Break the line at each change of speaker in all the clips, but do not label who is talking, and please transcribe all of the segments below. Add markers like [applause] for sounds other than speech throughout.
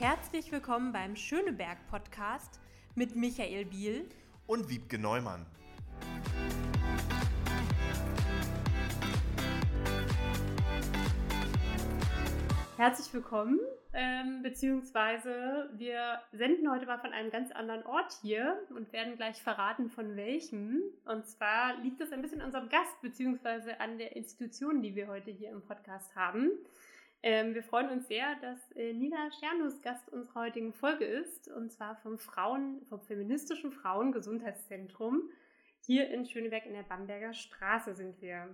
Herzlich willkommen beim Schöneberg Podcast mit Michael Biel
und Wiebke Neumann.
Herzlich willkommen, ähm, beziehungsweise wir senden heute mal von einem ganz anderen Ort hier und werden gleich verraten, von welchem. Und zwar liegt es ein bisschen an unserem Gast, beziehungsweise an der Institution, die wir heute hier im Podcast haben. Ähm, wir freuen uns sehr, dass äh, Nina Sternus Gast unserer heutigen Folge ist, und zwar vom Frauen, vom feministischen Frauengesundheitszentrum. Hier in Schöneberg in der Bamberger Straße sind wir.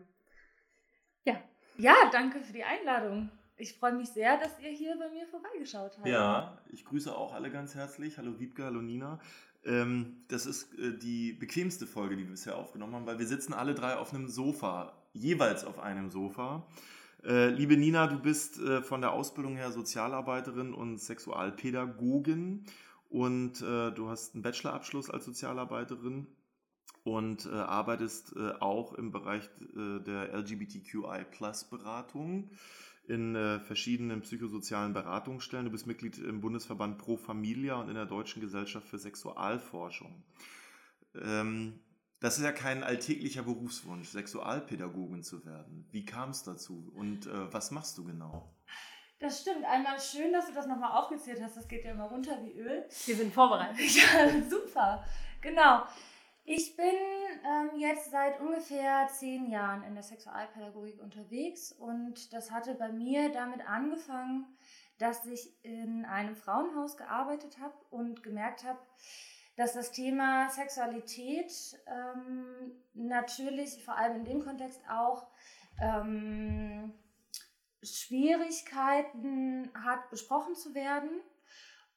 Ja. Ja, danke für die Einladung. Ich freue mich sehr, dass ihr hier bei mir vorbeigeschaut habt.
Ja, ich grüße auch alle ganz herzlich. Hallo Wiebke, hallo Nina. Ähm, das ist äh, die bequemste Folge, die wir bisher aufgenommen haben, weil wir sitzen alle drei auf einem Sofa, jeweils auf einem Sofa. Äh, liebe Nina, du bist äh, von der Ausbildung her Sozialarbeiterin und Sexualpädagogin und äh, du hast einen Bachelorabschluss als Sozialarbeiterin und äh, arbeitest äh, auch im Bereich der LGBTQI-Plus-Beratung in verschiedenen psychosozialen Beratungsstellen. Du bist Mitglied im Bundesverband Pro Familia und in der Deutschen Gesellschaft für Sexualforschung. Ähm, das ist ja kein alltäglicher Berufswunsch, Sexualpädagogin zu werden. Wie kam es dazu und äh, was machst du genau?
Das stimmt. Einmal schön, dass du das nochmal aufgezählt hast. Das geht ja immer runter wie Öl.
Wir sind vorbereitet. [laughs]
ja, super. Genau. Ich bin ähm, jetzt seit ungefähr zehn Jahren in der Sexualpädagogik unterwegs und das hatte bei mir damit angefangen, dass ich in einem Frauenhaus gearbeitet habe und gemerkt habe, dass das Thema Sexualität ähm, natürlich vor allem in dem Kontext auch ähm, Schwierigkeiten hat, besprochen zu werden.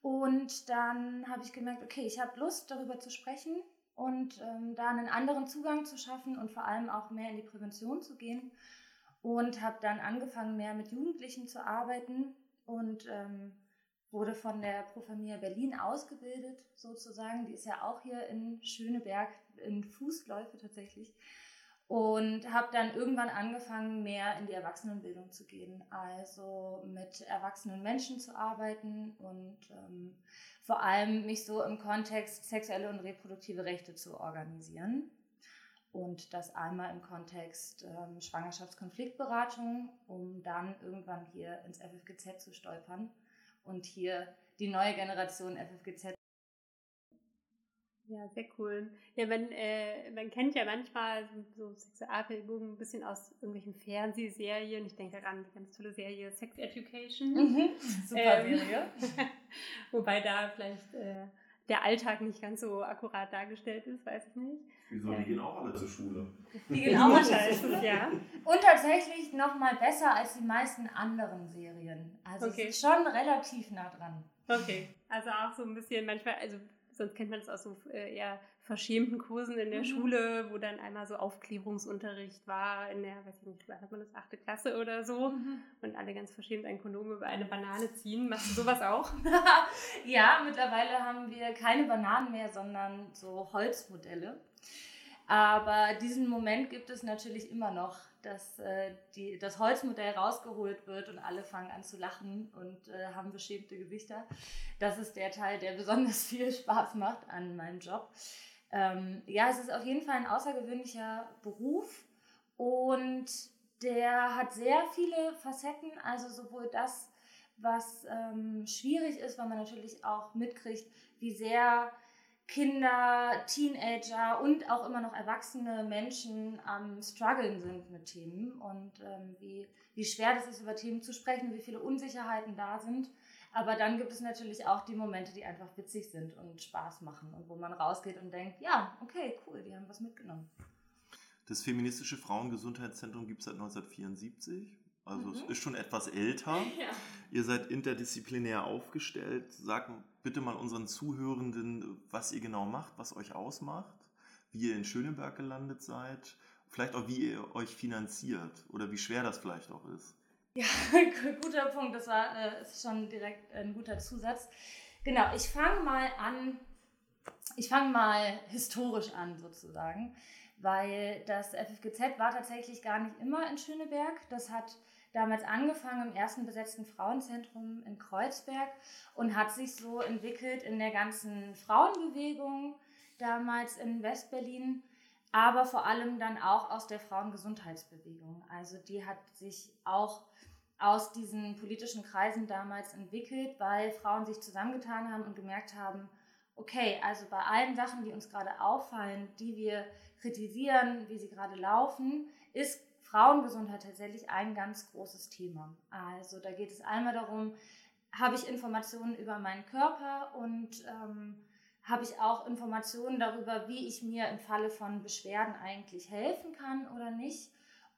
Und dann habe ich gemerkt, okay, ich habe Lust, darüber zu sprechen und ähm, da einen anderen Zugang zu schaffen und vor allem auch mehr in die Prävention zu gehen. Und habe dann angefangen, mehr mit Jugendlichen zu arbeiten und ähm, wurde von der Pro Berlin ausgebildet, sozusagen. Die ist ja auch hier in Schöneberg in Fußläufe tatsächlich. Und habe dann irgendwann angefangen, mehr in die Erwachsenenbildung zu gehen, also mit erwachsenen Menschen zu arbeiten und ähm, vor allem mich so im Kontext sexuelle und reproduktive Rechte zu organisieren. Und das einmal im Kontext ähm, Schwangerschaftskonfliktberatung, um dann irgendwann hier ins FFGZ zu stolpern und hier die neue Generation FFGZ.
Ja, sehr cool. Ja, man, äh, man kennt ja manchmal so Sexualpädagogen ein bisschen aus irgendwelchen Fernsehserien. Ich denke daran die ganz tolle Serie Sex Education. Mhm,
super ähm, Serie. [laughs]
wobei da vielleicht äh, der Alltag nicht ganz so akkurat dargestellt ist, weiß ich nicht.
Wieso? Die gehen auch alle zur Schule.
Die gehen auch alle zur Schule, ja. Und tatsächlich noch mal besser als die meisten anderen Serien. Also okay. es ist schon relativ nah dran.
Okay, also auch so ein bisschen manchmal, also sonst kennt man das aus so äh, eher verschämten Kursen in der mhm. Schule, wo dann einmal so Aufklärungsunterricht war, in der, weiß ich nicht, hat man das, achte Klasse oder so, mhm. und alle ganz verschämt ein Kondom über eine Banane ziehen. Machst du sowas auch? [laughs]
ja, mittlerweile haben wir keine Bananen mehr, sondern so Holzmodelle. Aber diesen Moment gibt es natürlich immer noch, dass äh, die, das Holzmodell rausgeholt wird und alle fangen an zu lachen und äh, haben beschämte Gesichter. Das ist der Teil, der besonders [laughs] viel Spaß macht an meinem Job. Ähm, ja, es ist auf jeden Fall ein außergewöhnlicher Beruf und der hat sehr viele Facetten, also sowohl das, was ähm, schwierig ist, weil man natürlich auch mitkriegt, wie sehr Kinder, Teenager und auch immer noch erwachsene Menschen am struggeln sind mit Themen und ähm, wie, wie schwer das ist, über Themen zu sprechen, wie viele Unsicherheiten da sind. Aber dann gibt es natürlich auch die Momente, die einfach witzig sind und Spaß machen und wo man rausgeht und denkt, ja, okay, cool, die haben was mitgenommen.
Das feministische Frauengesundheitszentrum gibt es seit 1974. Also mhm. es ist schon etwas älter. [laughs] Ja. Ihr seid interdisziplinär aufgestellt. Sag bitte mal unseren Zuhörenden, was ihr genau macht, was euch ausmacht, wie ihr in Schöneberg gelandet seid, vielleicht auch wie ihr euch finanziert oder wie schwer das vielleicht auch ist.
Ja, [laughs] guter Punkt. Das war äh, ist schon direkt ein guter Zusatz. Genau, ich fange mal an. Ich fange mal historisch an sozusagen, weil das FFGZ war tatsächlich gar nicht immer in Schöneberg. Das hat damals angefangen im ersten besetzten Frauenzentrum in Kreuzberg und hat sich so entwickelt in der ganzen Frauenbewegung damals in Westberlin, aber vor allem dann auch aus der Frauengesundheitsbewegung. Also die hat sich auch aus diesen politischen Kreisen damals entwickelt, weil Frauen sich zusammengetan haben und gemerkt haben, okay, also bei allen Sachen, die uns gerade auffallen, die wir kritisieren, wie sie gerade laufen, ist Frauengesundheit tatsächlich ein ganz großes Thema. Also da geht es einmal darum, habe ich Informationen über meinen Körper und ähm, habe ich auch Informationen darüber, wie ich mir im Falle von Beschwerden eigentlich helfen kann oder nicht.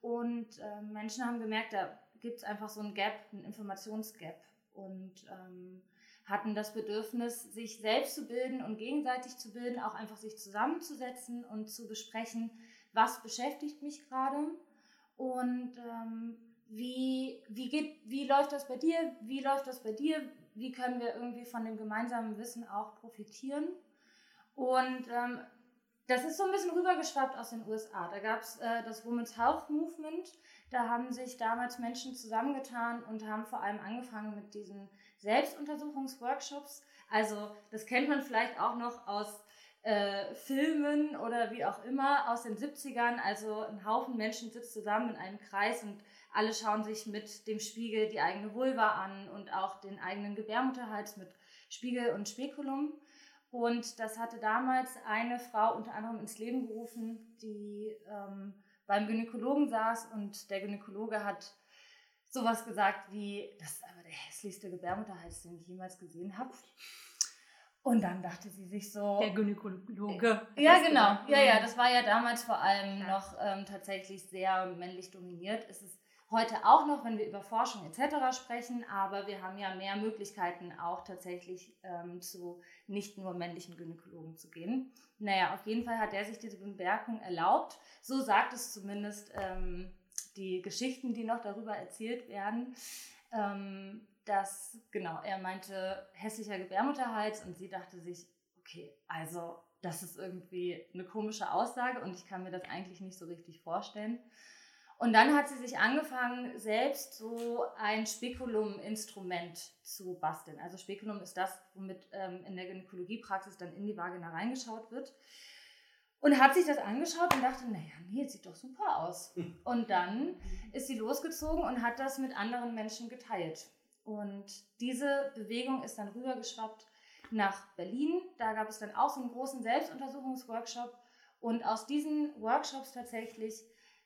Und äh, Menschen haben gemerkt, da gibt es einfach so ein Gap, ein Informationsgap. Und ähm, hatten das Bedürfnis, sich selbst zu bilden und gegenseitig zu bilden, auch einfach sich zusammenzusetzen und zu besprechen, was beschäftigt mich gerade und ähm, wie, wie, geht, wie läuft das bei dir, wie läuft das bei dir, wie können wir irgendwie von dem gemeinsamen Wissen auch profitieren. Und ähm, das ist so ein bisschen rübergeschwappt aus den USA. Da gab es äh, das Women's Health Movement. Da haben sich damals Menschen zusammengetan und haben vor allem angefangen mit diesen Selbstuntersuchungsworkshops. Also das kennt man vielleicht auch noch aus äh, Filmen oder wie auch immer aus den 70ern. Also ein Haufen Menschen sitzt zusammen in einem Kreis und alle schauen sich mit dem Spiegel die eigene Vulva an und auch den eigenen Gebärmutterhals mit Spiegel und Spekulum. Und das hatte damals eine Frau unter anderem ins Leben gerufen, die ähm, beim Gynäkologen saß und der Gynäkologe hat sowas gesagt wie, das ist aber der hässlichste Gebärmutterhals, den ich jemals gesehen habe. Und dann dachte sie sich so.
Der Gynäkologe.
Ja, genau. Ja, ja, das war ja damals vor allem ja. noch ähm, tatsächlich sehr männlich dominiert. Es ist heute auch noch, wenn wir über Forschung etc. sprechen, aber wir haben ja mehr Möglichkeiten auch tatsächlich ähm, zu nicht nur männlichen Gynäkologen zu gehen. Naja, auf jeden Fall hat er sich diese Bemerkung erlaubt. So sagt es zumindest ähm, die Geschichten, die noch darüber erzählt werden. Ähm, dass, genau, er meinte hässlicher Gebärmutterhals und sie dachte sich, okay, also das ist irgendwie eine komische Aussage und ich kann mir das eigentlich nicht so richtig vorstellen. Und dann hat sie sich angefangen, selbst so ein Spekulum-Instrument zu basteln. Also Spekulum ist das, womit ähm, in der Gynäkologiepraxis dann in die Vagina reingeschaut wird. Und hat sich das angeschaut und dachte, naja, nee, sieht doch super aus. Und dann ist sie losgezogen und hat das mit anderen Menschen geteilt. Und diese Bewegung ist dann rübergeschwappt nach Berlin. Da gab es dann auch so einen großen Selbstuntersuchungsworkshop. Und aus diesen Workshops tatsächlich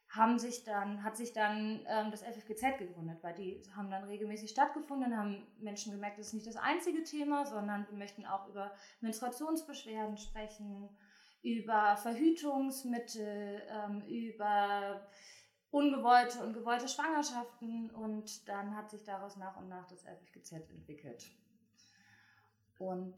haben sich dann, hat sich dann ähm, das FFGZ gegründet, weil die haben dann regelmäßig stattgefunden, haben Menschen gemerkt, das ist nicht das einzige Thema, sondern wir möchten auch über Menstruationsbeschwerden sprechen, über Verhütungsmittel, ähm, über ungewollte und gewollte Schwangerschaften und dann hat sich daraus nach und nach das FFGZ entwickelt. Und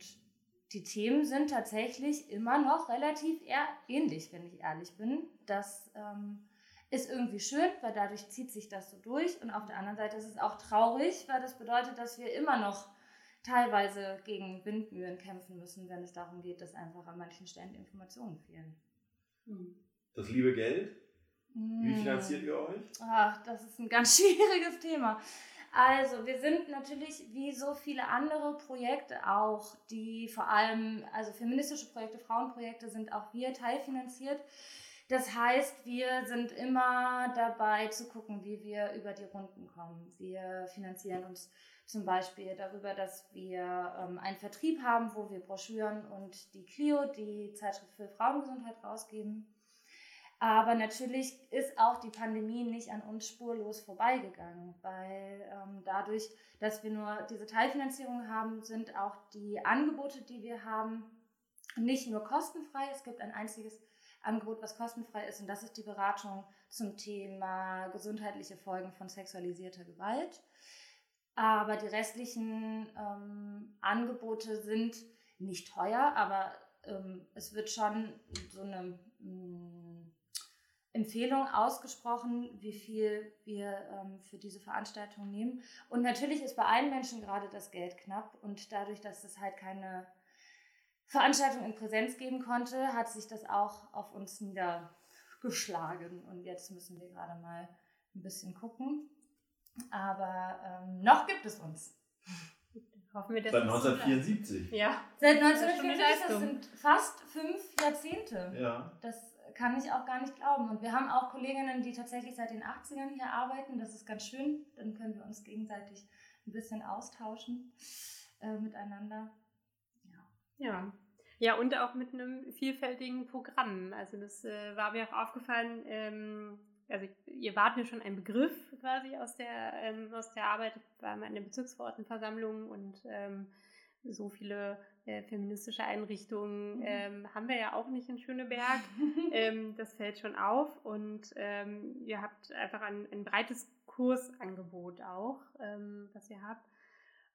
die Themen sind tatsächlich immer noch relativ ähnlich, wenn ich ehrlich bin. Das ähm, ist irgendwie schön, weil dadurch zieht sich das so durch. Und auf der anderen Seite ist es auch traurig, weil das bedeutet, dass wir immer noch teilweise gegen Windmühlen kämpfen müssen, wenn es darum geht, dass einfach an manchen Stellen Informationen fehlen.
Hm. Das liebe Geld? Wie hm. finanziert ihr euch?
Ach, das ist ein ganz [laughs] schwieriges Thema. Also, wir sind natürlich wie so viele andere Projekte auch, die vor allem, also feministische Projekte, Frauenprojekte sind auch wir teilfinanziert. Das heißt, wir sind immer dabei zu gucken, wie wir über die Runden kommen. Wir finanzieren uns zum Beispiel darüber, dass wir ähm, einen Vertrieb haben, wo wir Broschüren und die Clio, die Zeitschrift für Frauengesundheit, rausgeben. Aber natürlich ist auch die Pandemie nicht an uns spurlos vorbeigegangen, weil ähm, dadurch, dass wir nur diese Teilfinanzierung haben, sind auch die Angebote, die wir haben, nicht nur kostenfrei. Es gibt ein einziges Angebot, was kostenfrei ist. Und das ist die Beratung zum Thema gesundheitliche Folgen von sexualisierter Gewalt. Aber die restlichen ähm, Angebote sind nicht teuer, aber ähm, es wird schon so eine mh, mm, Empfehlung ausgesprochen, wie viel wir ähm, für diese Veranstaltung nehmen. Und natürlich ist bei allen Menschen gerade das Geld knapp und dadurch, dass es halt keine Veranstaltung in Präsenz geben konnte, hat sich das auch auf uns niedergeschlagen. Und jetzt müssen wir gerade mal ein bisschen gucken. Aber ähm, noch gibt es uns.
Hoffen wir, dass Seit 1974.
Ja. Seit 1974, das sind fast fünf Jahrzehnte. Ja. Das kann ich auch gar nicht glauben. Und wir haben auch Kolleginnen, die tatsächlich seit den 80ern hier arbeiten. Das ist ganz schön. Dann können wir uns gegenseitig ein bisschen austauschen äh, miteinander.
Ja. ja. Ja, und auch mit einem vielfältigen Programm. Also das äh, war mir auch aufgefallen, ähm, also ihr wart mir schon ein Begriff quasi aus der, ähm, aus der Arbeit bei meiner Bezirksverordnetenversammlung und ähm, so viele äh, feministische Einrichtungen mhm. ähm, haben wir ja auch nicht in Schöneberg. [laughs] ähm, das fällt schon auf und ähm, ihr habt einfach ein, ein breites Kursangebot auch, ähm, was ihr habt.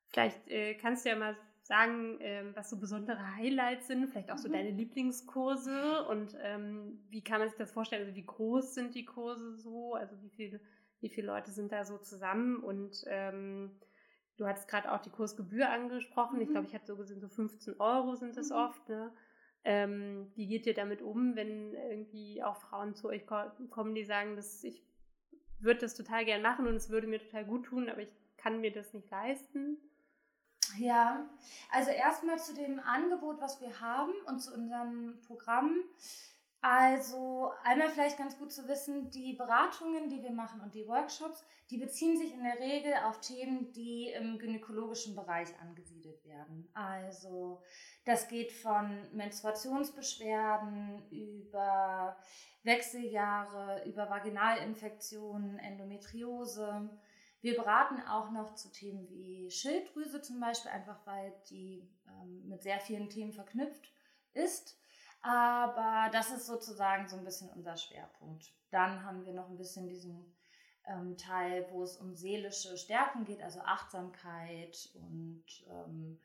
Vielleicht äh, kannst du ja mal sagen, ähm, was so besondere Highlights sind, vielleicht auch so mhm. deine Lieblingskurse und ähm, wie kann man sich das vorstellen? Also wie groß sind die Kurse so? Also wie viele, wie viele Leute sind da so zusammen und Du hattest gerade auch die Kursgebühr angesprochen. Mhm. Ich glaube, ich habe so gesehen, so 15 Euro sind es mhm. oft. Ne? Ähm, wie geht ihr damit um, wenn irgendwie auch Frauen zu euch kommen, die sagen, dass ich würde das total gern machen und es würde mir total gut tun, aber ich kann mir das nicht leisten?
Ja, also erstmal zu dem Angebot, was wir haben und zu unserem Programm. Also einmal vielleicht ganz gut zu wissen, die Beratungen, die wir machen und die Workshops, die beziehen sich in der Regel auf Themen, die im gynäkologischen Bereich angesiedelt werden. Also das geht von Menstruationsbeschwerden über Wechseljahre, über Vaginalinfektionen, Endometriose. Wir beraten auch noch zu Themen wie Schilddrüse zum Beispiel, einfach weil die ähm, mit sehr vielen Themen verknüpft ist. Aber das ist sozusagen so ein bisschen unser Schwerpunkt. Dann haben wir noch ein bisschen diesen ähm, Teil, wo es um seelische Stärken geht, also Achtsamkeit und ähm,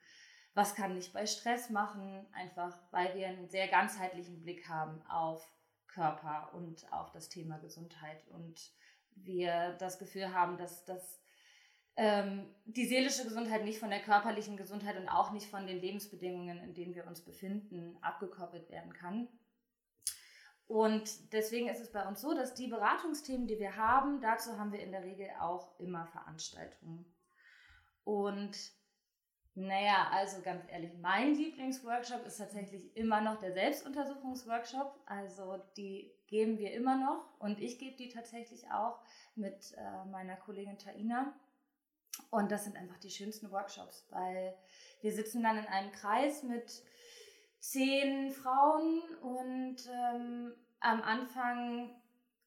was kann ich bei Stress machen, einfach weil wir einen sehr ganzheitlichen Blick haben auf Körper und auf das Thema Gesundheit und wir das Gefühl haben, dass das ähm, die seelische Gesundheit nicht von der körperlichen Gesundheit und auch nicht von den Lebensbedingungen, in denen wir uns befinden, abgekoppelt werden kann. Und deswegen ist es bei uns so, dass die Beratungsthemen, die wir haben, dazu haben wir in der Regel auch immer Veranstaltungen. Und naja, also ganz ehrlich, mein Lieblingsworkshop ist tatsächlich immer noch der Selbstuntersuchungsworkshop. Also die geben wir immer noch und ich gebe die tatsächlich auch mit äh, meiner Kollegin Taina. Und das sind einfach die schönsten Workshops, weil wir sitzen dann in einem Kreis mit zehn Frauen und ähm, am Anfang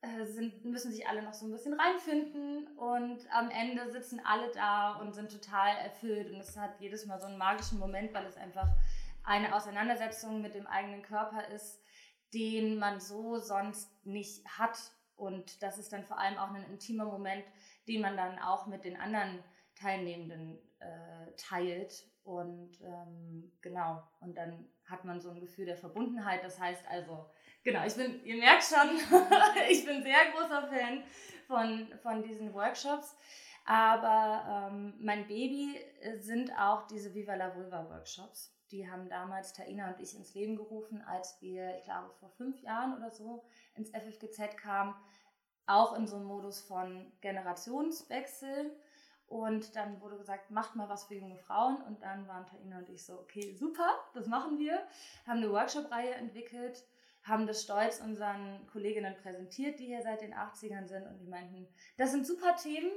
äh, sind, müssen sich alle noch so ein bisschen reinfinden und am Ende sitzen alle da und sind total erfüllt und es hat jedes Mal so einen magischen Moment, weil es einfach eine Auseinandersetzung mit dem eigenen Körper ist, den man so sonst nicht hat. Und das ist dann vor allem auch ein intimer Moment, den man dann auch mit den anderen Teilnehmenden äh, teilt. Und ähm, genau, und dann hat man so ein Gefühl der Verbundenheit. Das heißt also, genau, ich bin, ihr merkt schon, [laughs] ich bin sehr großer Fan von, von diesen Workshops. Aber ähm, mein Baby sind auch diese Viva la Vulva Workshops. Die haben damals Taina und ich ins Leben gerufen, als wir, ich glaube, vor fünf Jahren oder so ins FFGZ kamen. Auch in so einem Modus von Generationswechsel und dann wurde gesagt, macht mal was für junge Frauen. Und dann waren Taina und ich so, okay, super, das machen wir. Haben eine Workshop-Reihe entwickelt, haben das stolz unseren Kolleginnen präsentiert, die hier seit den 80ern sind. Und die meinten, das sind super Themen,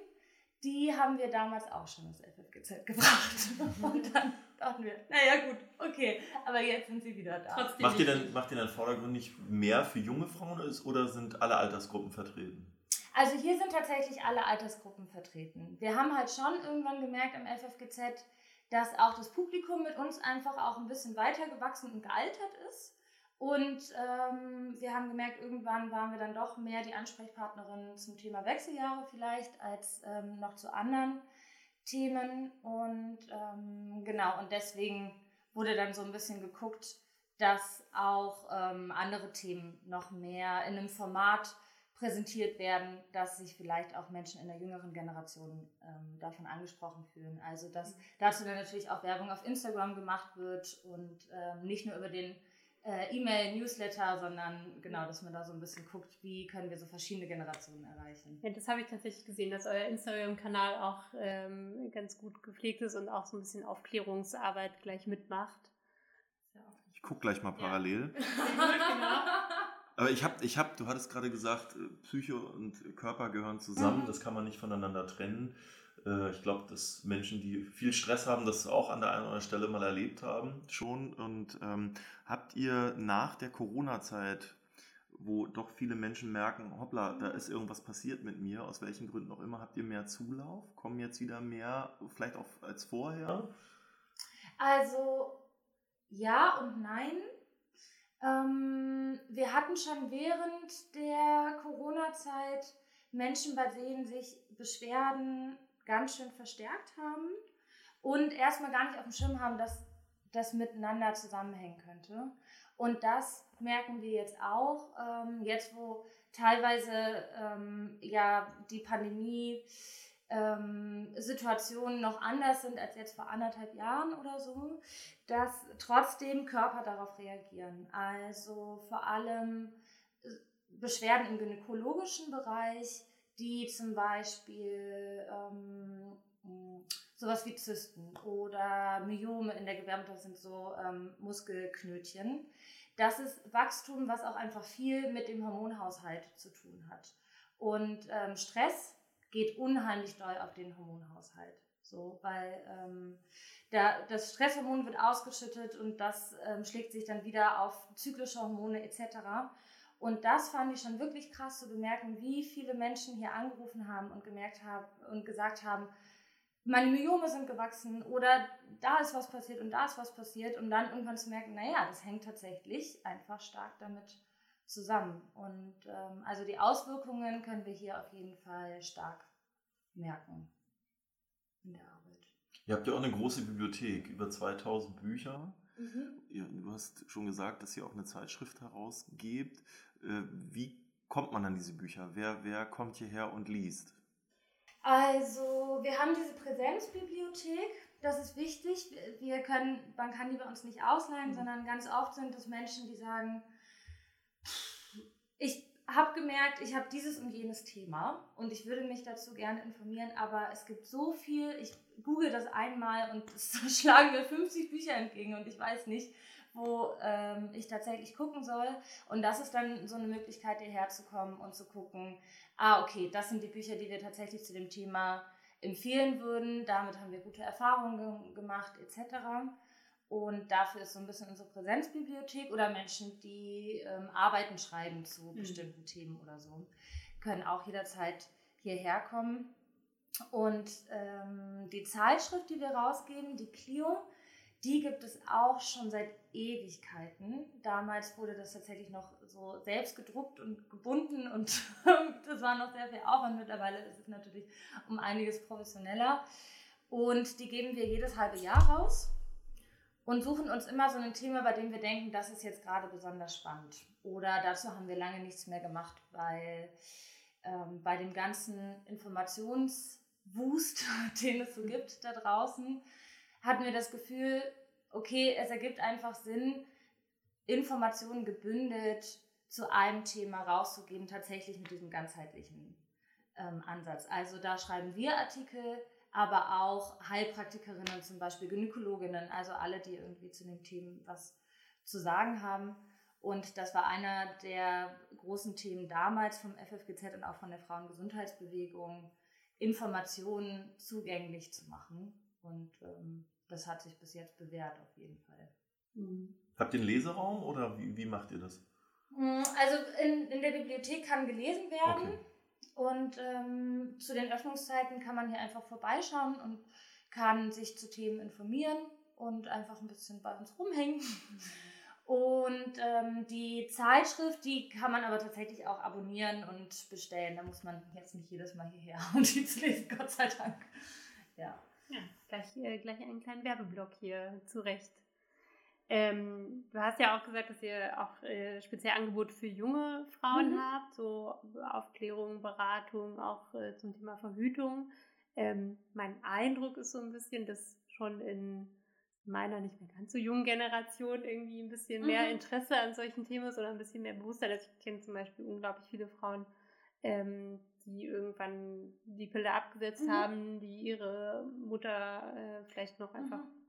die haben wir damals auch schon ins FFGZ [laughs] gebracht. Und dann dachten wir, naja gut, okay, aber jetzt sind sie wieder da.
Trotzdem macht ihr, dann, macht ihr dann vordergründig mehr für junge Frauen oder sind alle Altersgruppen vertreten?
Also hier sind tatsächlich alle Altersgruppen vertreten. Wir haben halt schon irgendwann gemerkt am FFGZ, dass auch das Publikum mit uns einfach auch ein bisschen weiter gewachsen und gealtert ist. Und ähm, wir haben gemerkt, irgendwann waren wir dann doch mehr die Ansprechpartnerin zum Thema Wechseljahre vielleicht als ähm, noch zu anderen Themen. Und ähm, genau, und deswegen wurde dann so ein bisschen geguckt, dass auch ähm, andere Themen noch mehr in einem Format präsentiert werden, dass sich vielleicht auch Menschen in der jüngeren Generation ähm, davon angesprochen fühlen. Also dass mhm. dazu dann natürlich auch Werbung auf Instagram gemacht wird und ähm, nicht nur über den äh, E-Mail, Newsletter, sondern genau, dass man da so ein bisschen guckt, wie können wir so verschiedene Generationen erreichen.
Ja, das habe ich tatsächlich gesehen, dass euer Instagram-Kanal auch ähm, ganz gut gepflegt ist und auch so ein bisschen Aufklärungsarbeit gleich mitmacht.
Ich gucke gleich mal parallel. [laughs] Aber ich habe, ich hab, du hattest gerade gesagt, äh, Psyche und Körper gehören zusammen, mhm. das kann man nicht voneinander trennen. Äh, ich glaube, dass Menschen, die viel Stress haben, das auch an der einen oder anderen Stelle mal erlebt haben schon. Und ähm, habt ihr nach der Corona-Zeit, wo doch viele Menschen merken, hoppla, da ist irgendwas passiert mit mir, aus welchen Gründen auch immer, habt ihr mehr Zulauf? Kommen jetzt wieder mehr, vielleicht auch als vorher?
Also ja und nein. Ähm, wir hatten schon während der Corona-Zeit Menschen, bei denen sich Beschwerden ganz schön verstärkt haben und erstmal gar nicht auf dem Schirm haben, dass das miteinander zusammenhängen könnte. Und das merken wir jetzt auch, ähm, jetzt wo teilweise ähm, ja die Pandemie ähm, Situationen noch anders sind als jetzt vor anderthalb Jahren oder so, dass trotzdem Körper darauf reagieren. Also vor allem äh, Beschwerden im gynäkologischen Bereich, die zum Beispiel ähm, sowas wie Zysten oder Myome in der Gebärmutter sind so ähm, Muskelknötchen. Das ist Wachstum, was auch einfach viel mit dem Hormonhaushalt zu tun hat. Und ähm, Stress geht unheimlich doll auf den Hormonhaushalt. So, weil ähm, der, das Stresshormon wird ausgeschüttet und das ähm, schlägt sich dann wieder auf zyklische Hormone etc. Und das fand ich schon wirklich krass zu bemerken, wie viele Menschen hier angerufen haben und gemerkt haben und gesagt haben, meine Myome sind gewachsen oder da ist was passiert und da ist was passiert und dann irgendwann zu merken, naja, das hängt tatsächlich einfach stark damit zusammen. Und ähm, also die Auswirkungen können wir hier auf jeden Fall stark merken in der Arbeit.
Ihr habt ja auch eine große Bibliothek, über 2000 Bücher. Mhm. Du hast schon gesagt, dass ihr auch eine Zeitschrift herausgebt. Äh, wie kommt man an diese Bücher? Wer, wer kommt hierher und liest?
Also, wir haben diese Präsenzbibliothek. Das ist wichtig. Wir können, man kann die bei uns nicht ausleihen, mhm. sondern ganz oft sind es Menschen, die sagen, ich habe gemerkt, ich habe dieses und jenes Thema und ich würde mich dazu gerne informieren, aber es gibt so viel, ich google das einmal und [laughs] es schlagen mir 50 Bücher entgegen und ich weiß nicht, wo ähm, ich tatsächlich gucken soll. Und das ist dann so eine Möglichkeit, hierher zu kommen und zu gucken, ah, okay, das sind die Bücher, die wir tatsächlich zu dem Thema empfehlen würden. Damit haben wir gute Erfahrungen gemacht, etc. Und dafür ist so ein bisschen unsere Präsenzbibliothek oder Menschen, die ähm, Arbeiten schreiben zu mhm. bestimmten Themen oder so, können auch jederzeit hierher kommen. Und ähm, die Zeitschrift, die wir rausgeben, die Clio, die gibt es auch schon seit Ewigkeiten. Damals wurde das tatsächlich noch so selbst gedruckt und gebunden und [laughs] das war noch sehr viel Aufwand. Mittlerweile ist es natürlich um einiges professioneller. Und die geben wir jedes halbe Jahr raus und suchen uns immer so ein Thema, bei dem wir denken, das ist jetzt gerade besonders spannend. Oder dazu haben wir lange nichts mehr gemacht, weil ähm, bei dem ganzen Informationswust, [laughs] den es so gibt da draußen, hatten wir das Gefühl, okay, es ergibt einfach Sinn, Informationen gebündelt zu einem Thema rauszugeben, tatsächlich mit diesem ganzheitlichen ähm, Ansatz. Also da schreiben wir Artikel, aber auch Heilpraktikerinnen, zum Beispiel Gynäkologinnen, also alle, die irgendwie zu den Themen was zu sagen haben. Und das war einer der großen Themen damals vom FFGZ und auch von der Frauengesundheitsbewegung, Informationen zugänglich zu machen. Und ähm, das hat sich bis jetzt bewährt auf jeden Fall.
Mhm. Habt ihr einen Leseraum oder wie, wie macht ihr das?
Mm, also in, in der Bibliothek kann gelesen werden. Okay. Und ähm, zu den Öffnungszeiten kann man hier einfach vorbeischauen und kann sich zu Themen informieren und einfach ein bisschen bei uns rumhängen. [laughs] Und ähm, die Zeitschrift, die kann man aber tatsächlich auch abonnieren und bestellen. Da muss man jetzt nicht jedes Mal hierher [laughs] und die zu lesen, Gott sei Dank. Ja.
Ja, gleich, äh, gleich einen kleinen Werbeblock hier zurecht. Ähm, du hast ja auch gesagt, dass ihr auch äh, speziell Angebote für junge Frauen mhm. habt, so Aufklärung, Beratung, auch äh, zum Thema Verhütung. Ähm, mein Eindruck ist so ein bisschen, dass schon in meiner nicht mehr ganz so jungen Generation irgendwie ein bisschen mehr mhm. Interesse an solchen Themen oder ein bisschen mehr Bewusstsein. Also ich kenne zum Beispiel unglaublich viele Frauen, ähm, die irgendwann die Pille abgesetzt mhm. haben, die ihre Mutter äh, vielleicht noch einfach mhm.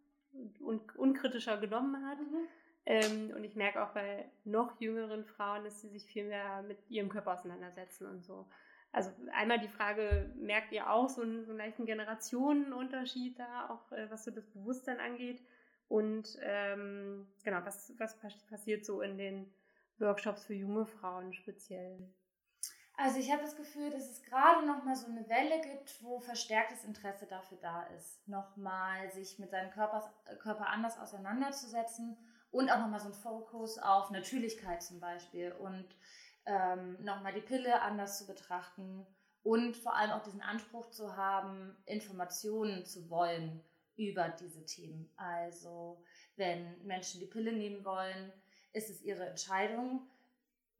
Un unkritischer genommen hat. Mhm. Ähm, und ich merke auch bei noch jüngeren Frauen, dass sie sich viel mehr mit ihrem Körper auseinandersetzen und so. Also einmal die Frage, merkt ihr auch so einen, so einen leichten Generationenunterschied da, auch äh, was so das Bewusstsein angeht? Und ähm, genau, was, was passiert so in den Workshops für junge Frauen speziell?
Also ich habe das Gefühl, dass es gerade noch mal so eine Welle gibt, wo verstärktes Interesse dafür da ist, nochmal sich mit seinem Körper, Körper anders auseinanderzusetzen und auch nochmal so ein Fokus auf Natürlichkeit zum Beispiel und ähm, nochmal die Pille anders zu betrachten und vor allem auch diesen Anspruch zu haben, Informationen zu wollen über diese Themen. Also wenn Menschen die Pille nehmen wollen, ist es ihre Entscheidung.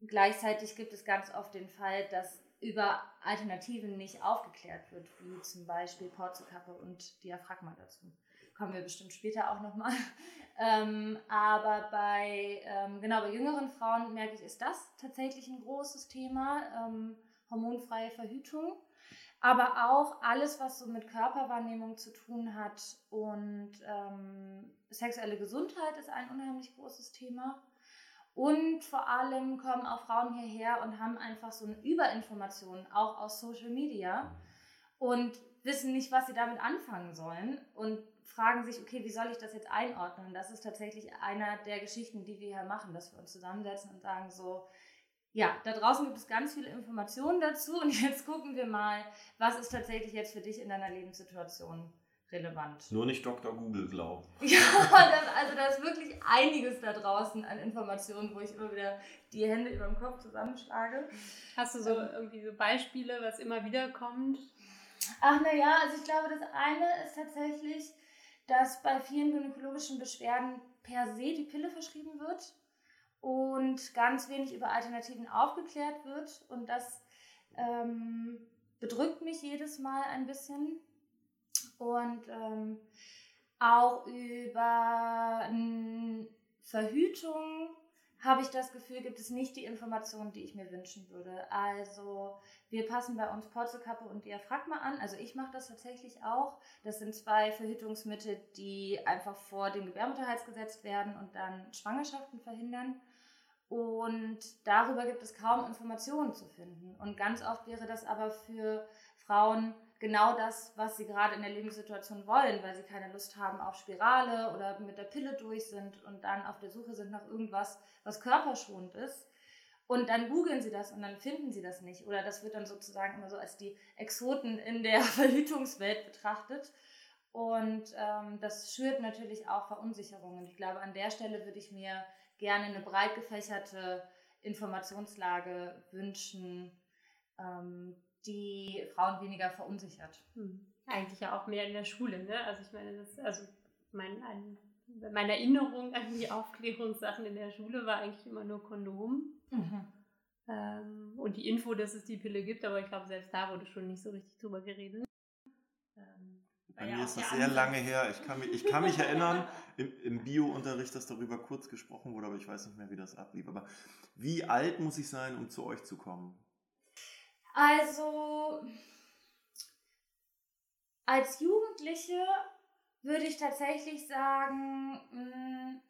Gleichzeitig gibt es ganz oft den Fall, dass über Alternativen nicht aufgeklärt wird, wie zum Beispiel Porzelkappe und Diaphragma dazu. Kommen wir bestimmt später auch nochmal. [laughs] Ähm, aber bei, ähm, genau, bei jüngeren Frauen merke ich, ist das tatsächlich ein großes Thema, ähm, hormonfreie Verhütung. Aber auch alles, was so mit Körperwahrnehmung zu tun hat und ähm, sexuelle Gesundheit ist ein unheimlich großes Thema. Und vor allem kommen auch Frauen hierher und haben einfach so eine Überinformation, auch aus Social Media, und wissen nicht, was sie damit anfangen sollen und fragen sich, okay, wie soll ich das jetzt einordnen? Das ist tatsächlich einer der Geschichten, die wir hier machen, dass wir uns zusammensetzen und sagen so, ja, da draußen gibt es ganz viele Informationen dazu und [laughs] jetzt gucken wir mal, was ist tatsächlich jetzt für dich in deiner Lebenssituation relevant.
Nur nicht Dr. Google glauben. [laughs]
Ja, das, also da ist wirklich einiges da draußen an Informationen, wo ich immer wieder die Hände über dem Kopf zusammenschlage.
Hast du so ähm, irgendwie so Beispiele, was immer wieder kommt?
Ach naja, also ich glaube, das eine ist tatsächlich, dass bei vielen gynäkologischen Beschwerden per se die Pille verschrieben wird und ganz wenig über Alternativen aufgeklärt wird. Und das ähm, bedrückt mich jedes Mal ein bisschen und ähm, auch über Verhütung habe ich das Gefühl, gibt es nicht die Informationen, die ich mir wünschen würde. Also wir passen bei uns Porzelkappe und Diaphragma an. Also ich mache das tatsächlich auch. Das sind zwei Verhütungsmittel, die einfach vor den Gebärmutterhals gesetzt werden und dann Schwangerschaften verhindern. Und darüber gibt es kaum Informationen zu finden. Und ganz oft wäre das aber für Frauen genau das, was sie gerade in der Lebenssituation wollen, weil sie keine Lust haben auf Spirale oder mit der Pille durch sind und dann auf der Suche sind nach irgendwas, was körperschonend ist. Und dann googeln sie das und dann finden sie das nicht. Oder das wird dann sozusagen immer so als die Exoten in der [laughs] Verhütungswelt betrachtet. Und ähm, das schürt natürlich auch Verunsicherungen. Ich glaube, an der Stelle würde ich mir gerne eine breit gefächerte Informationslage wünschen, ähm, die Frauen weniger verunsichert. Hm.
Eigentlich ja auch mehr in der Schule, ne? Also ich meine, das, also mein, ein, meine Erinnerung an die Aufklärungssachen in der Schule war eigentlich immer nur Kondom. Mhm. Ähm, und die Info, dass es die Pille gibt, aber ich glaube, selbst da wurde schon nicht so richtig drüber geredet.
Ähm, Bei ja, mir ist das sehr lange her. Ich kann mich, ich kann mich [laughs] erinnern, im, im Bio-Unterricht, dass darüber kurz gesprochen wurde, aber ich weiß nicht mehr, wie das ablief. Aber wie alt muss ich sein, um zu euch zu kommen?
Also als Jugendliche würde ich tatsächlich sagen, mm,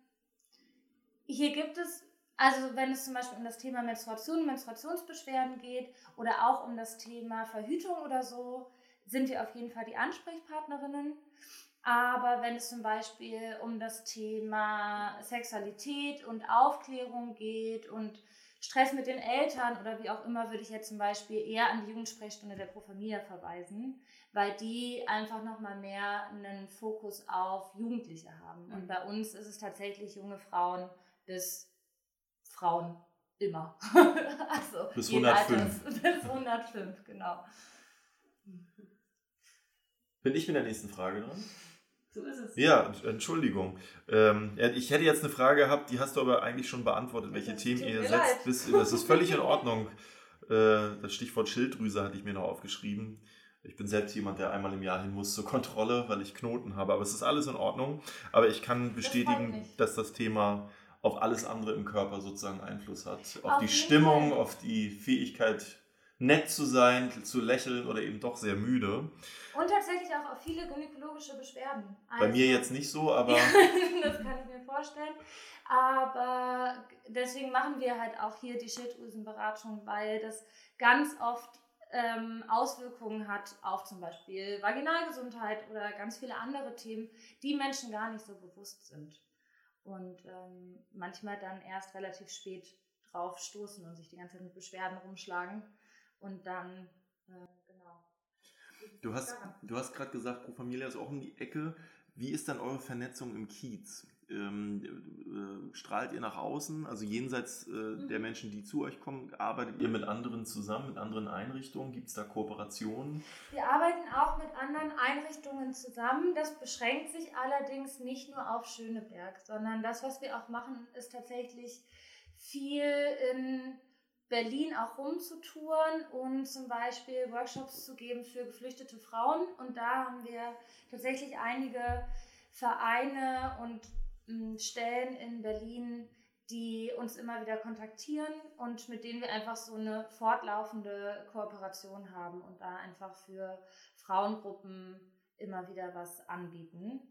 hier gibt es, also wenn es zum Beispiel um das Thema Menstruation, Menstruationsbeschwerden geht oder auch um das Thema Verhütung oder so, sind wir auf jeden Fall die Ansprechpartnerinnen. Aber wenn es zum Beispiel um das Thema Sexualität und Aufklärung geht und Stress mit den Eltern oder wie auch immer, würde ich jetzt zum Beispiel eher an die Jugendsprechstunde der Pro Familia verweisen, weil die einfach nochmal mehr einen Fokus auf Jugendliche haben. Mhm. Und bei uns ist es tatsächlich junge Frauen bis Frauen immer. [laughs]
also bis 105.
Alters, [laughs] bis 105, genau.
Bin ich mit der nächsten Frage dran?
So ist es.
Ja, Entschuldigung. Ähm, ich hätte jetzt eine Frage gehabt, die hast du aber eigentlich schon beantwortet, welche Themen ihr setzt. Bis, das ist völlig in [laughs] Ordnung. Äh, das Stichwort Schilddrüse hatte ich mir noch aufgeschrieben. Ich bin selbst jemand, der einmal im Jahr hin muss zur Kontrolle, weil ich Knoten habe. Aber es ist alles in Ordnung. Aber ich kann bestätigen, das dass das Thema auf alles andere im Körper sozusagen Einfluss hat. Auf, auf die Stimmung, Fall. auf die Fähigkeit, nett zu sein, zu lächeln oder eben doch sehr müde.
Und tatsächlich auch auf viele gynäkologische Beschwerden.
Also, Bei mir also jetzt nicht so, aber. [laughs]
das kann ich mir vorstellen. Aber deswegen machen wir halt auch hier die Schilddrüsenberatung, weil das ganz oft ähm, Auswirkungen hat auf zum Beispiel Vaginalgesundheit oder ganz viele andere Themen, die Menschen gar nicht so bewusst sind. Und ähm, manchmal dann erst relativ spät drauf stoßen und sich die ganze Zeit mit Beschwerden rumschlagen und dann, äh, genau.
Du hast, du hast gerade gesagt, Pro Familia ist auch um die Ecke. Wie ist dann eure Vernetzung im Kiez? Ähm, äh, strahlt ihr nach außen, also jenseits äh, mhm. der Menschen, die zu euch kommen, arbeitet ihr mit anderen zusammen, mit anderen Einrichtungen? Gibt es da Kooperationen?
Wir arbeiten auch mit anderen Einrichtungen zusammen. Das beschränkt sich allerdings nicht nur auf Schöneberg, sondern das, was wir auch machen, ist tatsächlich viel in Berlin auch rumzutouren und zum Beispiel Workshops zu geben für geflüchtete Frauen. Und da haben wir tatsächlich einige Vereine und hm, Stellen in Berlin, die uns immer wieder kontaktieren und mit denen wir einfach so eine fortlaufende Kooperation haben und da einfach für Frauengruppen immer wieder was anbieten.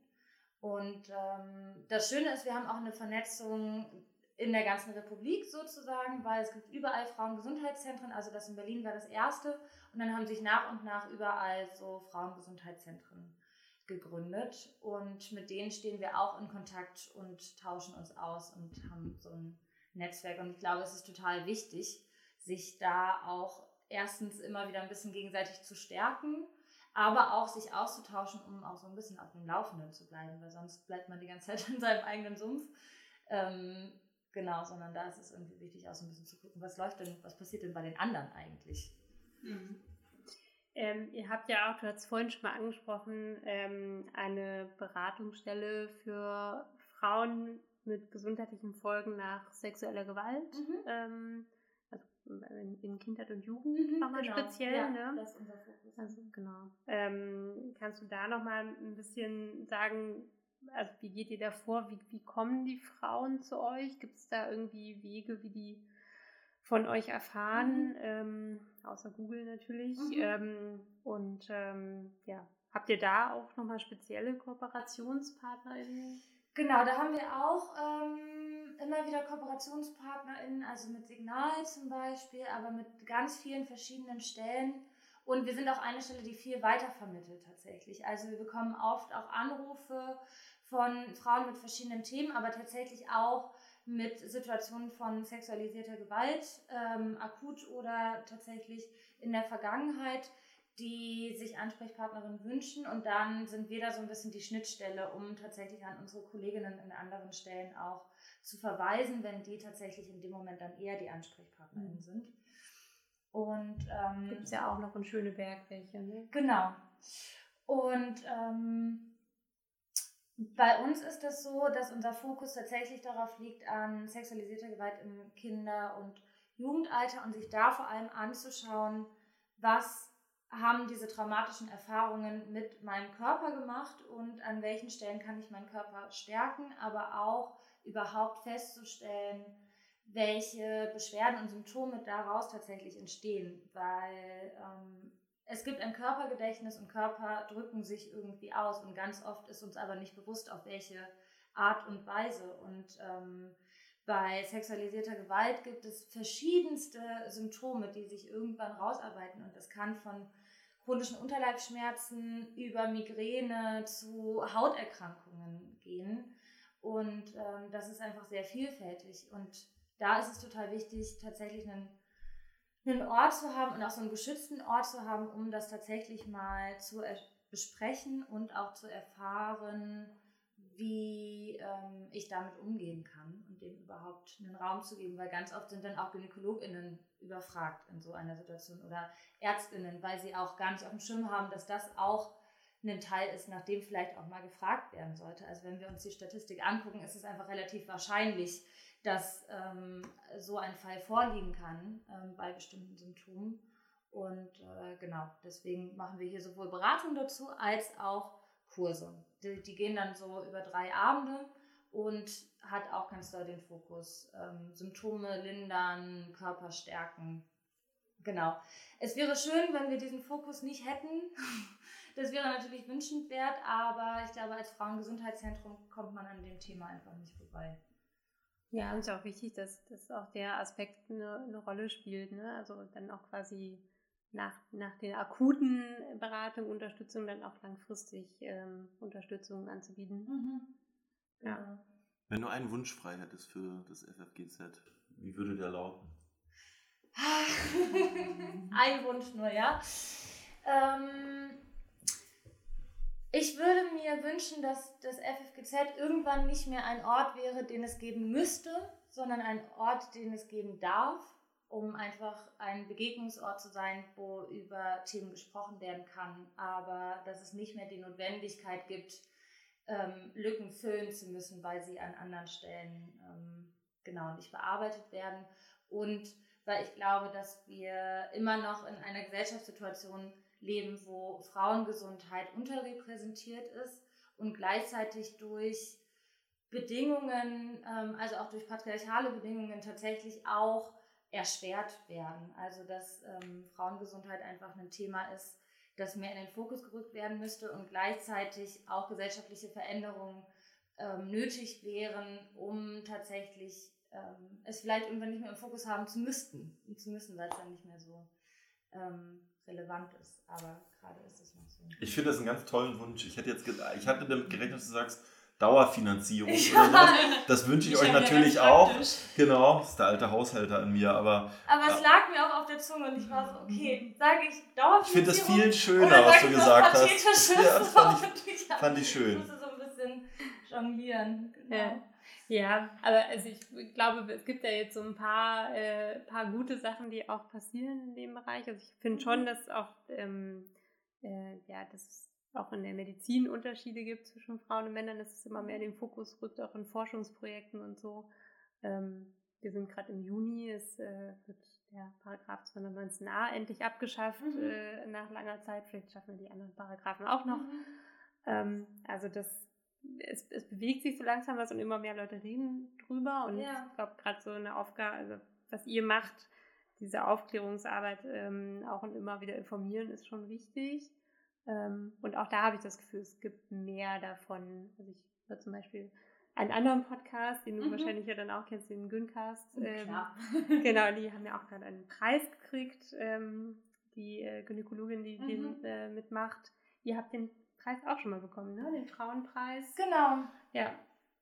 Und ähm, das Schöne ist, wir haben auch eine Vernetzung in der ganzen Republik sozusagen, weil es gibt überall Frauengesundheitszentren, also das in Berlin war das erste. Und dann haben sich nach und nach überall so Frauengesundheitszentren gegründet. Und mit denen stehen wir auch in Kontakt und tauschen uns aus und haben so ein Netzwerk. Und ich glaube, es ist total wichtig, sich da auch erstens immer wieder ein bisschen gegenseitig zu stärken, aber auch sich auszutauschen, um auch so ein bisschen auf dem Laufenden zu bleiben, weil sonst bleibt man die ganze Zeit [laughs] in seinem eigenen Sumpf. Ähm, Genau, sondern da ist es irgendwie wichtig, auch so ein bisschen zu gucken, was läuft denn, was passiert denn bei den anderen eigentlich?
Mhm. Ähm, ihr habt ja auch, du hast es vorhin schon mal angesprochen, ähm, eine Beratungsstelle für Frauen mit gesundheitlichen Folgen nach sexueller Gewalt. Mhm. Ähm, also in, in, Kindheit und Jugend mhm, nochmal genau. speziell. Ja, ne? das ist unser Fokus. Also, genau. Ähm, kannst du da nochmal ein bisschen sagen, also wie geht ihr da vor? Wie, wie kommen die Frauen zu euch? Gibt es da irgendwie Wege, wie die von euch erfahren? Mhm. Ähm, außer Google natürlich. Mhm. Ähm, und ähm, ja, habt ihr da auch nochmal spezielle KooperationspartnerInnen?
Genau, da haben wir auch ähm, immer wieder KooperationspartnerInnen, also mit Signal zum Beispiel, aber mit ganz vielen verschiedenen Stellen. Und wir sind auch eine Stelle, die viel weitervermittelt tatsächlich. Also wir bekommen oft auch Anrufe von Frauen mit verschiedenen Themen, aber tatsächlich auch mit Situationen von sexualisierter Gewalt, ähm, akut oder tatsächlich in der Vergangenheit, die sich Ansprechpartnerinnen wünschen. Und dann sind wir da so ein bisschen die Schnittstelle, um tatsächlich an unsere Kolleginnen in anderen Stellen auch zu verweisen, wenn die tatsächlich in dem Moment dann eher die Ansprechpartnerinnen mhm. sind.
Und ähm, gibt es ja auch noch in Schöneberg welche, ne?
Genau. Und ähm, bei uns ist es so, dass unser Fokus tatsächlich darauf liegt, an sexualisierter Gewalt im Kinder- und Jugendalter und sich da vor allem anzuschauen, was haben diese traumatischen Erfahrungen mit meinem Körper gemacht und an welchen Stellen kann ich meinen Körper stärken, aber auch überhaupt festzustellen, welche Beschwerden und Symptome daraus tatsächlich entstehen, weil ähm, es gibt ein Körpergedächtnis und Körper drücken sich irgendwie aus und ganz oft ist uns aber nicht bewusst, auf welche Art und Weise. Und ähm, bei sexualisierter Gewalt gibt es verschiedenste Symptome, die sich irgendwann rausarbeiten und das kann von chronischen Unterleibsschmerzen über Migräne zu Hauterkrankungen gehen. Und ähm, das ist einfach sehr vielfältig. Und da ist es total wichtig, tatsächlich einen einen Ort zu haben und auch so einen geschützten Ort zu haben, um das tatsächlich mal zu besprechen und auch zu erfahren, wie ähm, ich damit umgehen kann und dem überhaupt einen Raum zu geben, weil ganz oft sind dann auch GynäkologInnen überfragt in so einer Situation oder ÄrztInnen, weil sie auch gar nicht auf dem Schirm haben, dass das auch ein Teil ist, nach dem vielleicht auch mal gefragt werden sollte. Also wenn wir uns die Statistik angucken, ist es einfach relativ wahrscheinlich, dass ähm, so ein Fall vorliegen kann ähm, bei bestimmten Symptomen. Und äh, genau, deswegen machen wir hier sowohl Beratung dazu als auch Kurse. Die, die, gehen dann so über drei Abende und hat auch ganz doll den Fokus ähm, Symptome lindern, Körper stärken. Genau. Es wäre schön, wenn wir diesen Fokus nicht hätten. [laughs] Das wäre natürlich wünschenswert, aber ich glaube, als Frauengesundheitszentrum kommt man an dem Thema einfach nicht vorbei.
Ja, und es ist auch wichtig, dass, dass auch der Aspekt eine, eine Rolle spielt. Ne? Also dann auch quasi nach, nach der akuten Beratung, Unterstützung dann auch langfristig ähm, Unterstützung anzubieten. Mhm.
Ja. Genau. Wenn du einen Wunsch frei hättest für das FFGZ, wie würde der lauten? [laughs]
Ein Wunsch nur, ja. Ähm, ich würde mir wünschen, dass das FFGZ irgendwann nicht mehr ein Ort wäre, den es geben müsste, sondern ein Ort, den es geben darf um einfach ein Begegnungsort zu sein, wo über Themen gesprochen werden kann, aber dass es nicht mehr die Notwendigkeit gibt, ähm, Lücken füllen zu müssen, weil sie an anderen Stellen ähm, genau nicht bearbeitet werden. Und weil ich glaube, dass wir immer noch in einer Gesellschaftssituation leben, wo Frauengesundheit unterrepräsentiert ist und gleichzeitig durch Bedingungen, ähm, also auch durch patriarchale Bedingungen tatsächlich auch erschwert werden. Also dass ähm, Frauengesundheit einfach ein Thema ist, das mehr in den Fokus gerückt werden müsste und gleichzeitig auch gesellschaftliche Veränderungen ähm, nötig wären, um tatsächlich es vielleicht irgendwann nicht mehr im Fokus haben zu müssten, zu müssen, weil es dann nicht mehr so ähm, relevant ist. Aber gerade ist es noch so.
Ich finde das einen ganz tollen Wunsch. Ich hätte jetzt, ich hatte damit gerechnet, dass du sagst, Dauerfinanzierung. [laughs] Ja. Das wünsche ich, ich euch natürlich auch. Genau, das ist der alte Haushälter in mir. Aber,
aber es lag mir auch auf der Zunge und ich war so, okay, sage ich Dauerfinanzierung.
Ich finde das viel schöner, was du gesagt hast. Ja, das fand ich, [laughs] fand ich schön.
Ich musste so ein bisschen jonglieren.
Genau. Ja. Ja, aber also ich glaube, es gibt ja jetzt so ein paar, äh, paar gute Sachen, die auch passieren in dem Bereich. Also ich finde schon, mhm. dass auch ähm, äh, ja, das auch in der Medizin Unterschiede gibt zwischen Frauen und Männern, dass es immer mehr in den Fokus rückt, auch in Forschungsprojekten und so. Ähm, wir sind gerade im Juni, es äh, wird der Paragraph 219a endlich abgeschafft mhm. äh, nach langer Zeit. Vielleicht schaffen wir die anderen Paragraphen auch noch. Mhm. Ähm, also das, es, es, bewegt sich so langsam was und immer mehr Leute reden drüber. Und ja. ich glaube, gerade so eine Aufgabe, also was ihr macht, diese Aufklärungsarbeit ähm, auch und immer wieder informieren, ist schon wichtig. Ähm, und auch da habe ich das Gefühl, es gibt mehr davon. Also ich höre zum Beispiel einen anderen Podcast, den du mhm. wahrscheinlich ja dann auch kennst, den Güncast.
Ähm, Klar. [laughs] [laughs]
genau, die haben ja auch gerade einen Preis gekriegt, ähm, die äh, Gynäkologin, die mhm. den äh, mitmacht. Ihr habt den Preis auch schon mal bekommen, ne? Den Frauenpreis.
Genau. Ja.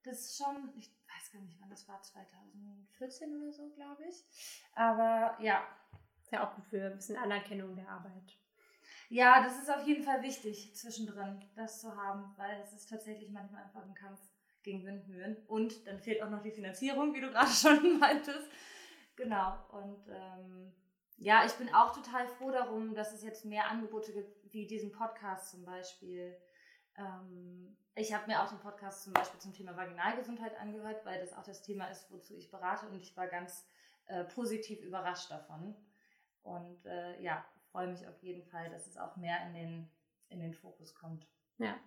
Das ist schon, ich weiß gar nicht, wann das war, 2014 oder so, glaube ich. Aber ja.
Ist ja auch gut für ein bisschen Anerkennung der Arbeit.
Ja, das ist auf jeden Fall wichtig, zwischendrin das zu haben, weil es ist tatsächlich manchmal einfach ein Kampf gegen Windmühlen. Und dann fehlt auch noch die Finanzierung, wie du gerade [laughs] schon meintest. Genau. Und ähm, ja, ich bin auch total froh darum, dass es jetzt mehr Angebote gibt, wie diesen Podcast zum Beispiel. Ähm, ich habe mir auch den Podcast zum Beispiel zum Thema Vaginalgesundheit angehört, weil das auch das Thema ist, wozu ich berate und ich war ganz äh, positiv überrascht davon. Und äh, ja, freue mich auf jeden Fall, dass es auch mehr in den, in den Fokus kommt.
Ja.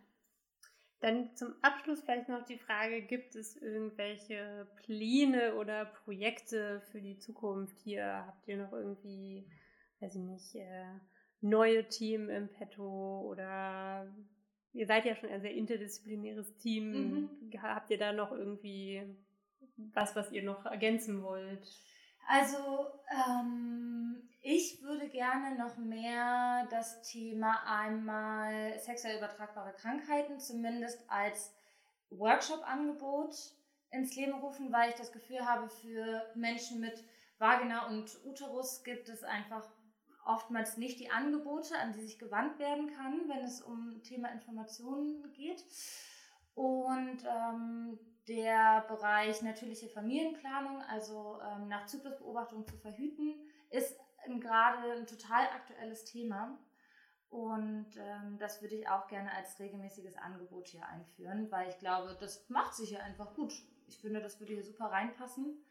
Dann zum Abschluss vielleicht noch die Frage, gibt es irgendwelche Pläne oder Projekte für die Zukunft hier? Habt ihr noch irgendwie, weiß ich nicht, äh, neue Team im Petto oder ihr seid ja schon ein sehr interdisziplinäres Team. Mhm. Habt ihr da noch irgendwie was, was ihr noch ergänzen wollt?
Also ähm, ich würde gerne noch mehr das Thema einmal sexuell übertragbare Krankheiten zumindest als Workshop-Angebot ins Leben rufen, weil ich das Gefühl habe, für Menschen mit Vagina und Uterus gibt es einfach oftmals nicht die Angebote, an die sich gewandt werden kann, wenn es um Thema Informationen geht. Und ähm, der Bereich natürliche Familienplanung, also ähm, nach Zyklusbeobachtung zu verhüten, ist gerade ein total aktuelles Thema. Und ähm, das würde ich auch gerne als regelmäßiges Angebot hier einführen, weil ich glaube, das macht sich ja einfach gut. Ich finde, das würde hier super reinpassen.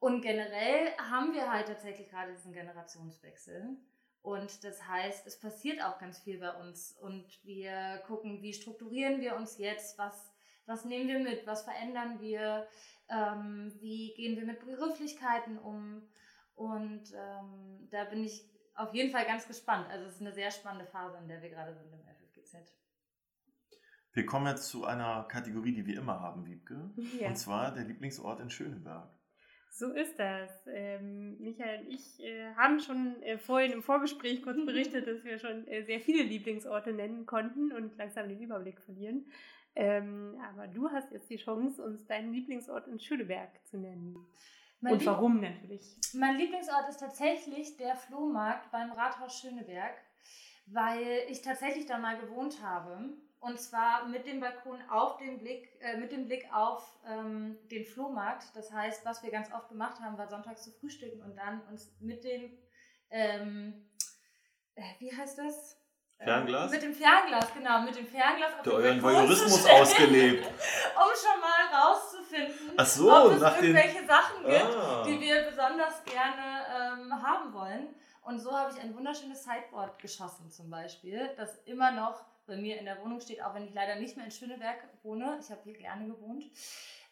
Und generell haben wir halt tatsächlich gerade diesen Generationswechsel. Und das heißt, es passiert auch ganz viel bei uns. Und wir gucken, wie strukturieren wir uns jetzt, was, was nehmen wir mit, was verändern wir, ähm, wie gehen wir mit Begrifflichkeiten um. Und ähm, da bin ich auf jeden Fall ganz gespannt. Also es ist eine sehr spannende Phase, in der wir gerade sind im FFGZ.
Wir kommen jetzt zu einer Kategorie, die wir immer haben, Wiebke.
Ja.
Und zwar der Lieblingsort in Schöneberg.
So ist das. Ähm, Michael und ich äh, haben schon äh, vorhin im Vorgespräch kurz [laughs] berichtet, dass wir schon äh, sehr viele Lieblingsorte nennen konnten und langsam den Überblick verlieren. Ähm, aber du hast jetzt die Chance, uns deinen Lieblingsort in Schöneberg zu nennen.
Mein
und
Lieb-
warum natürlich.
Mein Lieblingsort ist tatsächlich der Flohmarkt beim Rathaus Schöneberg, weil ich tatsächlich da mal gewohnt habe. Und zwar mit dem Balkon auf den Blick, äh, mit dem Blick auf ähm, den Flohmarkt. Das heißt, was wir ganz oft gemacht haben, war sonntags zu frühstücken und dann uns mit dem, ähm, äh, wie heißt das?
Fernglas?
Äh, mit dem Fernglas, genau, mit dem Fernglas auf
euren Voyeurismus ausgelebt. [laughs]
Um schon mal rauszufinden,
so,
ob es
nach den-
irgendwelche Sachen gibt,
Ah.
die wir besonders gerne ähm, haben wollen. Und so habe ich ein wunderschönes Sideboard geschossen zum Beispiel, das immer noch bei mir in der Wohnung steht, auch wenn ich leider nicht mehr in Schöneberg wohne. Ich habe hier gerne gewohnt.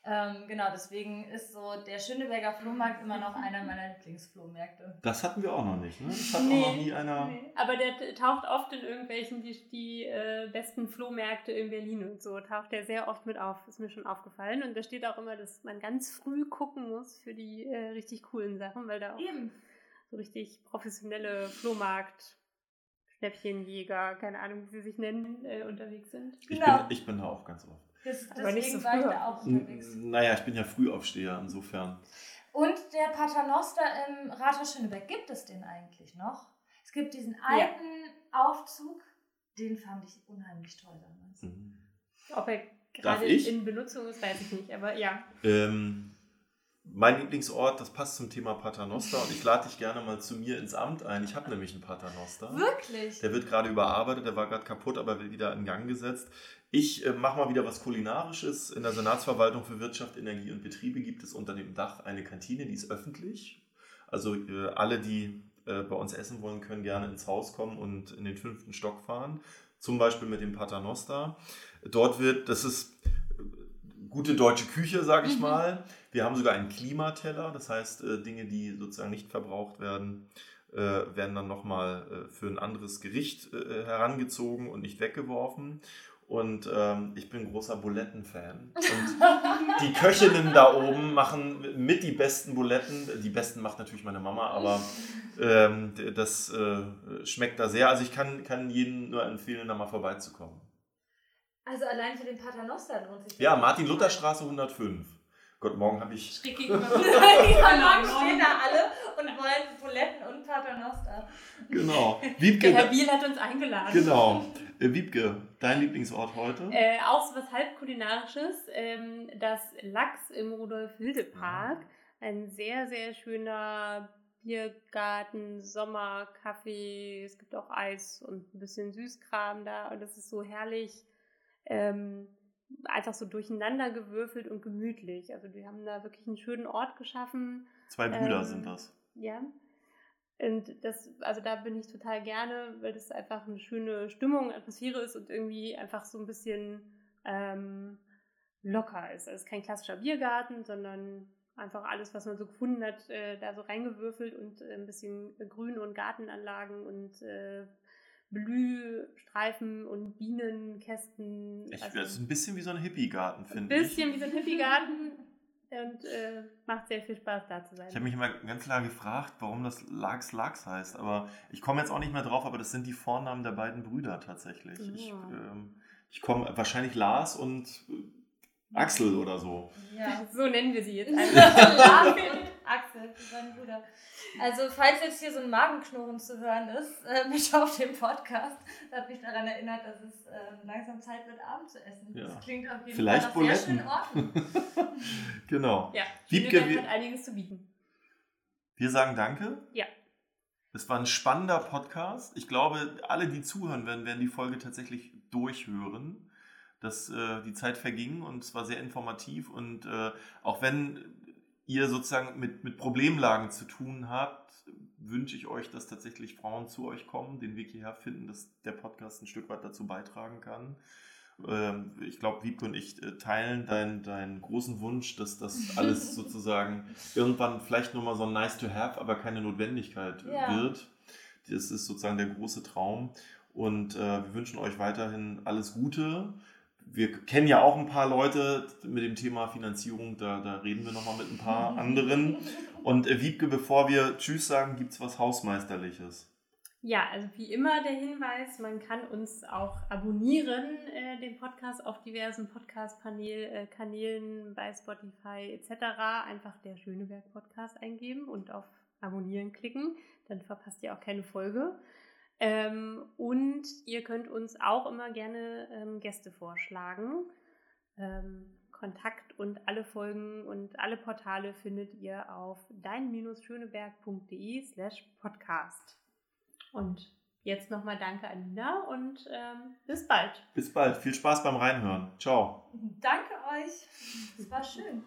Ähm, genau, deswegen ist so der Schöneberger Flohmarkt immer noch einer meiner Lieblingsflohmärkte.
Das hatten wir auch noch nicht, ne? Das hat
Nee,
auch noch nie einer.
Nee, aber der taucht oft in irgendwelchen, die, die äh, besten Flohmärkte in Berlin und so, taucht der sehr oft mit auf, ist mir schon aufgefallen. Und da steht auch immer, dass man ganz früh gucken muss für die äh, richtig coolen Sachen, weil da auch
Eben.
so richtig professionelle Flohmarkt, Schnäppchenjäger, keine Ahnung, wie sie sich nennen, äh, unterwegs sind.
Ich,
Genau.
bin, ich bin da auch ganz oft.
Das,
Aber nicht
deswegen
so
war ich
früh.
da auch unterwegs.
N- Naja, ich bin ja Frühaufsteher, insofern.
Und der Paternoster im Rathaus Schöneberg, gibt es den eigentlich noch? Es gibt diesen alten Aufzug, den fand ich unheimlich toll damals.
Mhm.
Ob er gerade
ich?
in Benutzung ist, weiß ich nicht, aber ja.
Ähm, mein Lieblingsort, das passt zum Thema Paternoster und ich lade dich gerne mal zu mir ins Amt ein. Ich habe nämlich einen Paternoster.
Wirklich?
Der wird gerade überarbeitet, der war gerade kaputt, aber wird wieder in Gang gesetzt. Ich äh, mache mal wieder was Kulinarisches. In der Senatsverwaltung für Wirtschaft, Energie und Betriebe gibt es unter dem Dach eine Kantine, die ist öffentlich. Also äh, alle, die äh, bei uns essen wollen, können gerne ins Haus kommen und in den fünften Stock fahren. Zum Beispiel mit dem Paternoster. Dort wird, das ist gute deutsche Küche, sage ich
Mhm.
mal. Wir haben sogar einen Klimateller, das heißt äh, Dinge, die sozusagen nicht verbraucht werden, äh, werden dann nochmal äh, für ein anderes Gericht herangezogen und nicht weggeworfen. Und ähm, ich bin großer Buletten-Fan. Und [laughs] die Köchinnen da oben machen mit die besten Buletten. Die besten macht natürlich meine Mama, aber ähm, das äh, schmeckt da sehr. Also ich kann, kann jedem nur empfehlen, da mal vorbeizukommen.
Also allein für den Paternoster lohnt sich das.
Ja, Martin-Luther-Straße 105. Gott, morgen habe ich
Schräg gegenüber.
ja, morgen stehen da alle und wollen Buletten und Paternoster.
Genau. [laughs]
Der Herr
Wiebke,
Biel hat uns eingeladen.
genau. Äh, Wiebke, dein Lieblingsort heute?
Äh, auch so was halb kulinarisches, ähm, das Lachs im Rudolf-Hilde-Park. Ein sehr, sehr schöner Biergarten, Sommer, Kaffee, es gibt auch Eis und ein bisschen Süßkram da und das ist so herrlich, ähm, einfach so durcheinander gewürfelt und gemütlich. Also die haben da wirklich einen schönen Ort geschaffen.
Zwei Brüder
ähm,
sind das.
Ja. Und das, also da bin ich total gerne, weil das einfach eine schöne Stimmung, Atmosphäre ist und irgendwie einfach so ein bisschen ähm, locker ist. Also es ist kein klassischer Biergarten, sondern einfach alles, was man so gefunden hat, äh, da so reingewürfelt und äh, ein bisschen Grün- und Gartenanlagen und äh, Blühstreifen und Bienenkästen.
Ich,
Also
das ist ein bisschen wie so ein Hippie-Garten,
ein
finde ich.
bisschen wie so ein Hippie-Garten [laughs] und äh, macht sehr viel Spaß da zu sein.
Ich habe mich immer ganz klar gefragt, warum das Lachs Lachs heißt, aber ich komme jetzt auch nicht mehr drauf, aber das sind die Vornamen der beiden Brüder tatsächlich. Ich,
Ja.
ähm, ich komme wahrscheinlich Lars und äh, Axel oder so.
Ja. [laughs]
So nennen wir sie jetzt einfach. [laughs]
Axel, sein Bruder. Also, falls jetzt hier so ein Magenknurren zu hören ist, äh, mit [laughs] auf dem Podcast, hat mich daran erinnert, dass es äh, langsam Zeit wird, Abend zu essen.
Ja.
Das klingt auf jeden
Vielleicht
Fall nach sehr schönen Orten. [laughs]
Genau.
Ja,
Wiebke,
Schöneberg
wir-
hat einiges zu bieten.
Wir sagen Danke.
Ja.
Es war ein spannender Podcast. Ich glaube, alle, die zuhören werden, werden die Folge tatsächlich durchhören. Dass äh, die Zeit verging und es war sehr informativ. Und äh, auch wenn ihr sozusagen mit, mit Problemlagen zu tun habt, wünsche ich euch, dass tatsächlich Frauen zu euch kommen, den Weg hierher finden, dass der Podcast ein Stück weit dazu beitragen kann. Ähm, ich glaube, Wiebke und ich äh, teilen deinen, deinen großen Wunsch, dass das [laughs] alles sozusagen irgendwann vielleicht nur mal so ein Nice to Have, aber keine Notwendigkeit ja. wird. Das ist sozusagen der große Traum. Und äh, wir wünschen euch weiterhin alles Gute. Wir kennen ja auch ein paar Leute mit dem Thema Finanzierung, da, da reden wir nochmal mit ein paar [laughs] anderen. Und äh, Wiebke, bevor wir Tschüss sagen, gibt es was Hausmeisterliches.
Ja, also wie immer der Hinweis, man kann uns auch abonnieren, äh, den Podcast auf diversen Podcast-Kanälen äh, bei Spotify etc. Einfach der Schöneberg-Podcast eingeben und auf Abonnieren klicken, dann verpasst ihr auch keine Folge. Ähm, und ihr könnt uns auch immer gerne ähm, Gäste vorschlagen. Ähm, Kontakt und alle Folgen und alle Portale findet ihr auf dein-schöneberg.de slash podcast. Und jetzt nochmal danke Alina und ähm, bis bald.
Bis bald. Viel Spaß beim Reinhören. Ciao.
Danke euch. Es war schön.